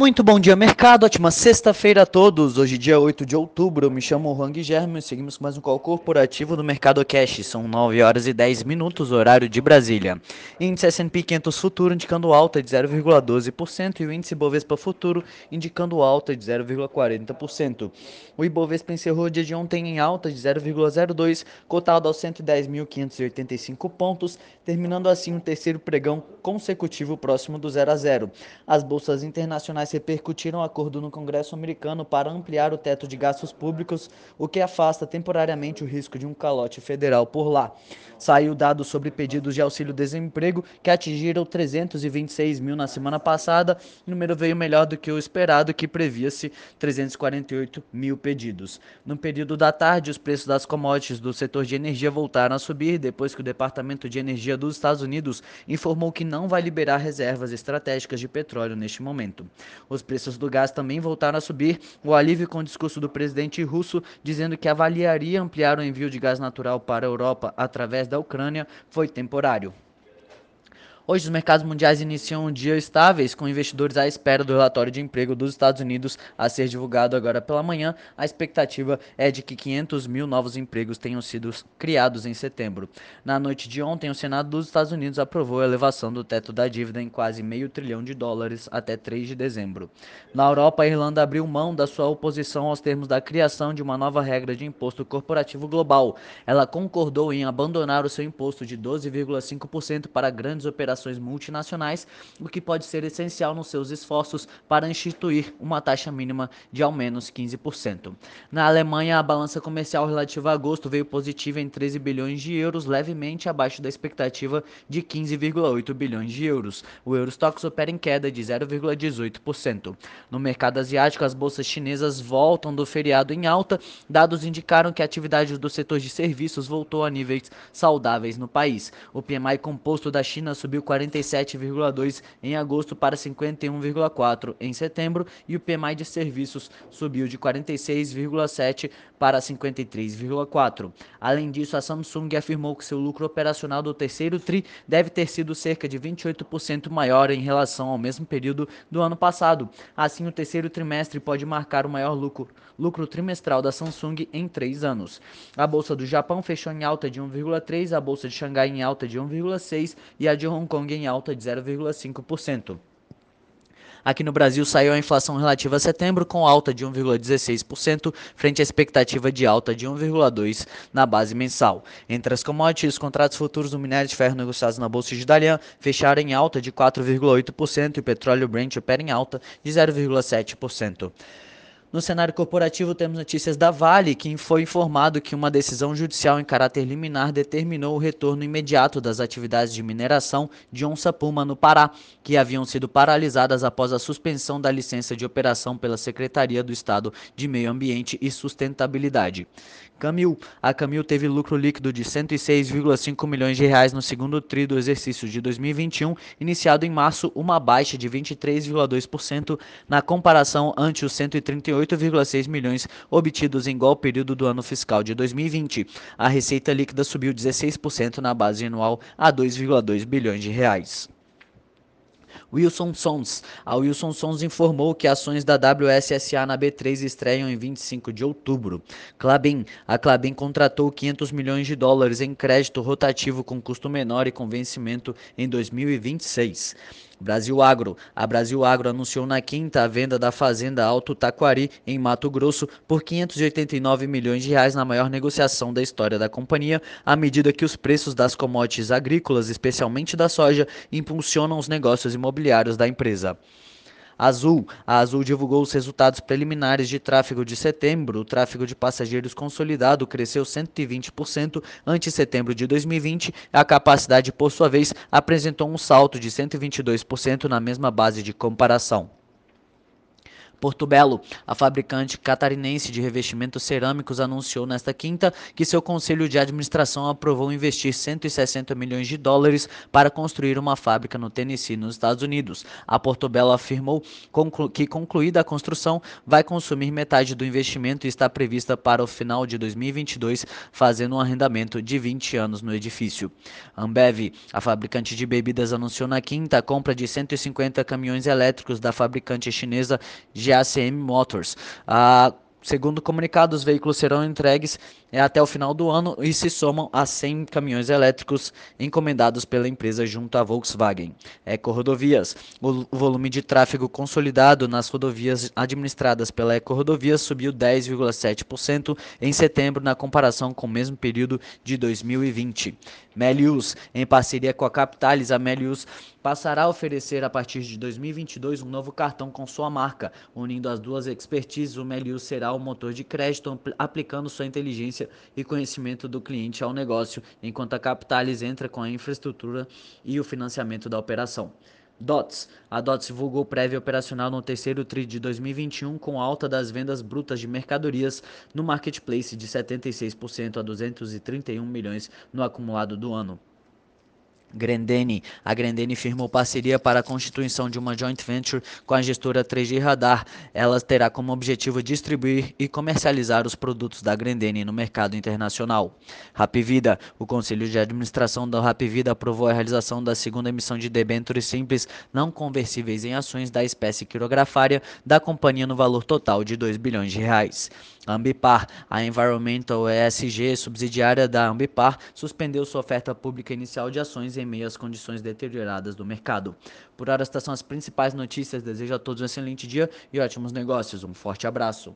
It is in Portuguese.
Muito bom dia, mercado. Ótima sexta-feira a todos. Hoje, dia 8 de outubro. Eu me chamo Juan Guilherme e seguimos com mais um call corporativo do Mercado Cash. São 9 horas e 10 minutos, horário de Brasília. Índice S&P 500 Futuro indicando alta de 0,12% e o índice Bovespa Futuro indicando alta de 0,40%. O Ibovespa encerrou o dia de ontem em alta de 0,02, cotado aos 110.585 pontos, terminando assim o terceiro pregão consecutivo próximo do 0 a 0. As bolsas internacionais repercutiram acordo no Congresso americano para ampliar o teto de gastos públicos, o que afasta temporariamente o risco de um calote federal por lá. Saiu dado sobre pedidos de auxílio-desemprego, que atingiram 326 mil na semana passada. O número veio melhor do que o esperado, que previa-se 348 mil pedidos. No período da tarde, os preços das commodities do setor de energia voltaram a subir, depois que o Departamento de Energia dos Estados Unidos informou que não vai liberar reservas estratégicas de petróleo neste momento. Os preços do gás também voltaram a subir, o alívio com o discurso do presidente russo dizendo que avaliaria ampliar o envio de gás natural para a Europa através da Ucrânia foi temporário. Hoje, os mercados mundiais iniciam um dia estáveis, com investidores à espera do relatório de emprego dos Estados Unidos a ser divulgado agora pela manhã. A expectativa é de que 500 mil novos empregos tenham sido criados em setembro. Na noite de ontem, o Senado dos Estados Unidos aprovou a elevação do teto da dívida em quase meio trilhão de dólares até 3 de dezembro. Na Europa, a Irlanda abriu mão da sua oposição aos termos da criação de uma nova regra de imposto corporativo global. Ela concordou em abandonar o seu imposto de 12,5% para grandes operações corporações multinacionais, o que pode ser essencial nos seus esforços para instituir uma taxa mínima de ao menos 15%. Na Alemanha, a balança comercial relativa a agosto veio positiva em 13 bilhões de euros, levemente abaixo da expectativa de 15,8 bilhões de euros. O Eurostox opera em queda de 0,18%. No mercado asiático, as bolsas chinesas voltam do feriado em alta. Dados indicaram que a atividade do setor de serviços voltou a níveis saudáveis no país. O PMI composto da China subiu 47,2 em agosto para 51,4 em setembro e o PMI de serviços subiu de 46,7 para 53,4. Além disso, a Samsung afirmou que seu lucro operacional do terceiro tri deve ter sido cerca de 28% maior em relação ao mesmo período do ano passado. Assim, o terceiro trimestre pode marcar o maior lucro, lucro trimestral da Samsung em três anos. A bolsa do Japão fechou em alta de 1,3, a bolsa de Xangai em alta de 1,6 e a de Hong Kong em alta de 0,5%. Aqui no Brasil saiu a inflação relativa a setembro com alta de 1,16% frente à expectativa de alta de 1,2% na base mensal. Entre as commodities, os contratos futuros do minério de ferro negociados na Bolsa de Dalian fecharam em alta de 4,8% e o petróleo Brent opera em alta de 0,7%. No cenário corporativo, temos notícias da Vale, que foi informado que uma decisão judicial em caráter liminar determinou o retorno imediato das atividades de mineração de onça-puma no Pará, que haviam sido paralisadas após a suspensão da licença de operação pela Secretaria do Estado de Meio Ambiente e Sustentabilidade. Camil. A Camil teve lucro líquido de 106,5 milhões de reais no segundo tri do exercício de 2021, iniciado em março, uma baixa de 23,2% na comparação ante os 138,6 milhões obtidos em igual período do ano fiscal de 2020. A receita líquida subiu 16% na base anual a 2,2 bilhões de reais. Wilson Sons. A Wilson Sons informou que ações da WSSA na B3 estreiam em 25 de outubro. Clabin. A Clabin contratou 500 milhões de dólares em crédito rotativo com custo menor e com vencimento em 2026. Brasil Agro. A Brasil Agro anunciou na quinta a venda da fazenda Alto Taquari, em Mato Grosso, por 589 milhões de reais na maior negociação da história da companhia, à medida que os preços das commodities agrícolas, especialmente da soja, impulsionam os negócios imobiliários da empresa. Azul. A Azul divulgou os resultados preliminares de tráfego de setembro. O tráfego de passageiros consolidado cresceu 120% ante setembro de 2020. A capacidade, por sua vez, apresentou um salto de 122% na mesma base de comparação. Porto Belo, a fabricante catarinense de revestimentos cerâmicos anunciou nesta quinta que seu conselho de administração aprovou investir 160 milhões de dólares para construir uma fábrica no Tennessee, nos Estados Unidos. A Porto Belo afirmou que concluída a construção vai consumir metade do investimento e está prevista para o final de 2022, fazendo um arrendamento de 20 anos no edifício. Ambev, a fabricante de bebidas, anunciou na quinta a compra de 150 caminhões elétricos da fabricante chinesa GACM Motors. A Segundo o comunicado, os veículos serão entregues até o final do ano e se somam a 100 caminhões elétricos encomendados pela empresa junto à Volkswagen. Eco-rodovias. O volume de tráfego consolidado nas rodovias administradas pela Eco-rodovias subiu 10,7% em setembro na comparação com o mesmo período de 2020. Melius, em parceria com a Capitalis, a Melius passará a oferecer a partir de 2022 um novo cartão com sua marca. Unindo as duas expertises, o Melius será o motor de crédito aplicando sua inteligência experiência e conhecimento do cliente ao negócio, enquanto a Capitalis entra com a infraestrutura e o financiamento da operação. DOTS. A DOTS divulgou prévia operacional no terceiro TRI de 2021 com alta das vendas brutas de mercadorias no marketplace de 76% a 231 milhões no acumulado do ano. Grendene. A Grendene firmou parceria para a constituição de uma joint venture com a gestora 3G Radar. Ela terá como objetivo distribuir e comercializar os produtos da Grendene no mercado internacional. Rapvida. O Conselho de Administração da Rapvida aprovou a realização da segunda emissão de debêntures simples não conversíveis em ações da espécie quirografária da companhia no valor total de 2 bilhões de reais. Ambipar, a Environmental ESG, subsidiária da Ambipar, suspendeu sua oferta pública inicial de ações em meio às condições deterioradas do mercado. Por hora, estas são as principais notícias. Desejo a todos um excelente dia e ótimos negócios. Um forte abraço.